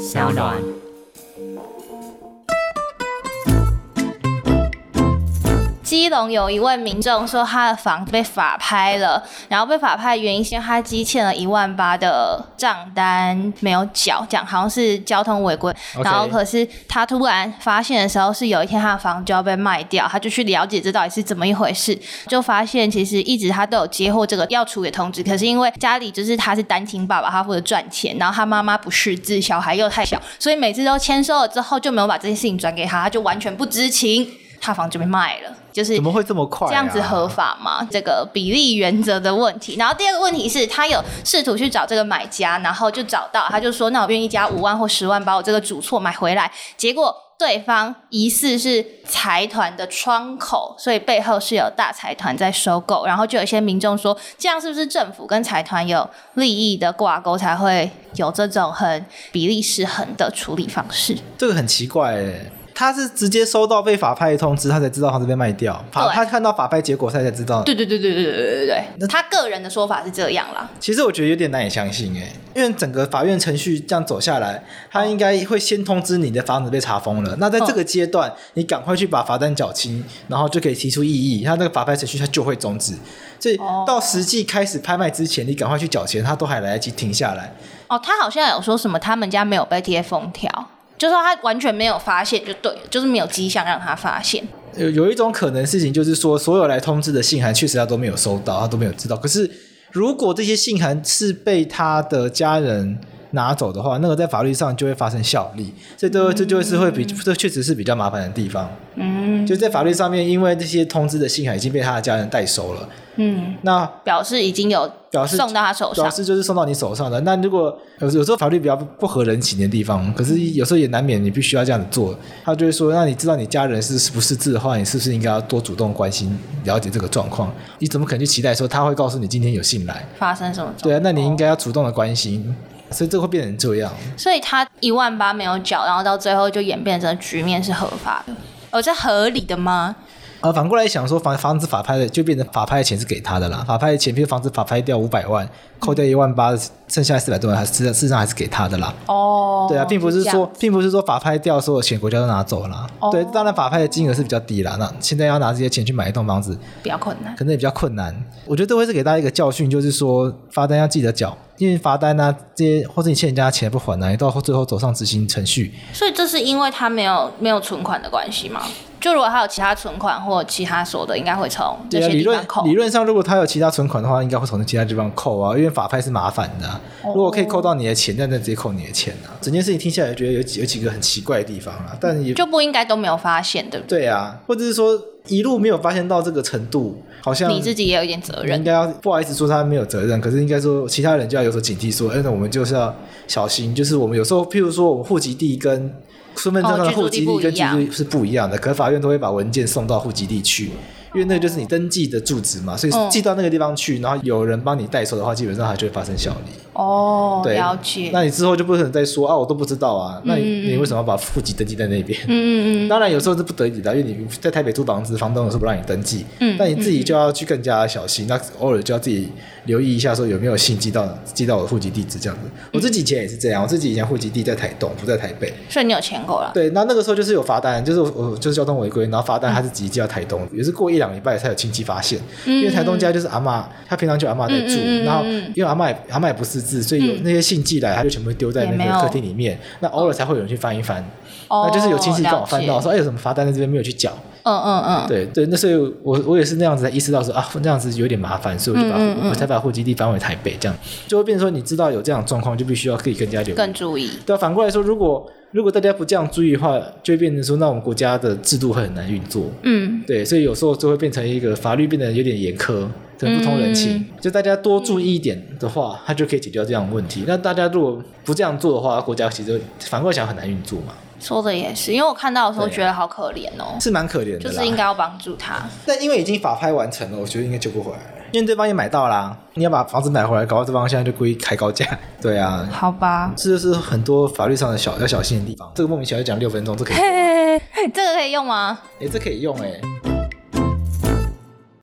小暖。基隆有一位民众说，他的房子被法拍了，然后被法拍的原因是因为他积欠了一万八的账单没有缴，讲好像是交通违规。然后可是他突然发现的时候，是有一天他的房就要被卖掉，他就去了解这到底是怎么一回事，就发现其实一直他都有接获这个要处理通知，可是因为家里就是他是单亲爸爸，他负责赚钱，然后他妈妈不识字，小孩又太小，所以每次都签收了之后就没有把这件事情转给他，他就完全不知情。他房就被卖了，就是怎么会这么快？这样子合法吗？啊？这个比例原则的问题。然后第二个问题是他有试图去找这个买家，然后就找到，他就说：“那我愿意加五万或十万把我这个主错买回来。”结果对方疑似是财团的窗口，所以背后是有大财团在收购。然后就有一些民众说：“这样是不是政府跟财团有利益的挂钩，才会有这种很比例失衡的处理方式？”这个很奇怪哎。他是直接收到被法拍的通知，他才知道房子被卖掉。法他看到法拍结果，他才知道。对对对对对对对对。那他个人的说法是这样啦。其实我觉得有点难以相信哎，因为整个法院程序这样走下来，他应该会先通知你的房子被查封了。那在这个阶段，你赶快去把罚单缴清，然后就可以提出异议，他那个法拍程序他就会终止。所以到实际开始拍卖之前，你赶快去缴钱，他都还来得及停下来。哦，他好像有说什么，他们家没有被贴封条。就是他完全没有发现，就对，就是没有迹象让他发现。有有一种可能事情，就是说所有来通知的信函，确实他都没有收到，他都没有知道。可是如果这些信函是被他的家人拿走的话，那个在法律上就会发生效力，这都这就是会比这确实是比较麻烦的地方。嗯，就在法律上面，因为这些通知的信函已经被他的家人代收了。嗯，那表示已经有表示送到他手上，表示就是送到你手上的。那如果有有时候法律比较不合人情的地方，可是有时候也难免你必须要这样子做。他就会说，那你知道你家人是是不是字的话，你是不是应该要多主动关心了解这个状况？你怎么可能去期待说他会告诉你今天有信来发生什么？对啊，那你应该要主动的关心，所以这会变成这样。所以他一万八没有缴，然后到最后就演变成局面是合法的，哦，这合理的吗？呃，反过来想说，房房子法拍的就变成法拍的钱是给他的啦。法拍的钱，比如房子法拍掉五百万，扣掉一万八，剩下四百多万，还是事实上还是给他的啦。哦，对啊，并不是说，并不是说法拍掉所有钱国家都拿走了。哦，对，当然法拍的金额是比较低啦。那现在要拿这些钱去买一栋房子，比较困难，可能也比较困难。我觉得这会是给大家一个教训，就是说罚单要记得缴，因为罚单啊这些，或者你欠人家钱不还呢，你到最后走上执行程序。所以这是因为他没有没有存款的关系吗？就如果他有其他存款或其他所得，应该会从这些地方扣。理论上，如果他有其他存款的话，应该会从其他地方扣啊，因为法拍是麻烦的、啊。如果可以扣到你的钱，那那直接扣你的钱啊。整件事情听下来觉得有几有几个很奇怪的地方啊，但也就不应该都没有发现，对不对？对啊，或者是说一路没有发现到这个程度，好像你自己也有一点责任。应该要不好意思说他没有责任，可是应该说其他人就要有所警惕，说，哎，那我们就是要小心，就是我们有时候，譬如说我们户籍地跟。身份证上的户籍地跟居住地是不一样的，可是法院都会把文件送到户籍地去。因为那个就是你登记的住址嘛，所以寄到那个地方去，然后有人帮你代收的话，基本上它就会发生效力。哦，对，了解。那你之后就不可能再说啊，我都不知道啊。那你你为什么要把户籍登记在那边？嗯嗯嗯。当然有时候是不得已的，因为你在台北租房子，房东有时候不让你登记。嗯。那你自己就要去更加小心，那偶尔就要自己留意一下，说有没有信寄到寄到我的户籍地址这样子。我自己以前也是这样，我自己以前户籍地在台东，不在台北。所以你有签过了？对，那那个时候就是有罚单，就是我就是交通违规，然后罚单还是直接寄到台东，也是过一。两礼拜才有亲戚发现，因为台东家就是阿嬷，他平常就阿嬷在住，然后因为阿嬷也阿嬷也不识字，所以有那些信寄来，他就全部丢在那个客厅里面，那偶尔才会有人去翻一翻，那就是有亲戚刚好翻到说，哎，有什么罚单在这边没有去缴？嗯嗯嗯，对对，那所以我我也是那样子才意识到说啊，那样子有点麻烦，所以我就把我才把户籍地搬回台北，这样就会变成说，你知道有这样的状况，就必须要可以更加留意，更注意。对，啊反过来说，如果如果大家不这样注意的话，就会变成说，那我们国家的制度会很难运作。嗯，对，所以有时候就会变成一个法律变得有点严苛，很不通人情。嗯、就大家多注意一点的话，它就可以解决这样的问题。那大家如果不这样做的话，国家其实反过来想很难运作嘛。说的也是，因为我看到的时候觉得好可怜哦，是蛮可怜的，就是应该要帮助他。但因为已经法拍完成了，我觉得应该救不回来，因为对方也买到啦。你要把房子买回来，搞到对方现在就故意开高价。对啊，好吧，这就是很多法律上的小要小心的地方。这个莫名其妙讲六分钟，这可以嘿嘿嘿？这个可以用吗？哎，这可以用哎。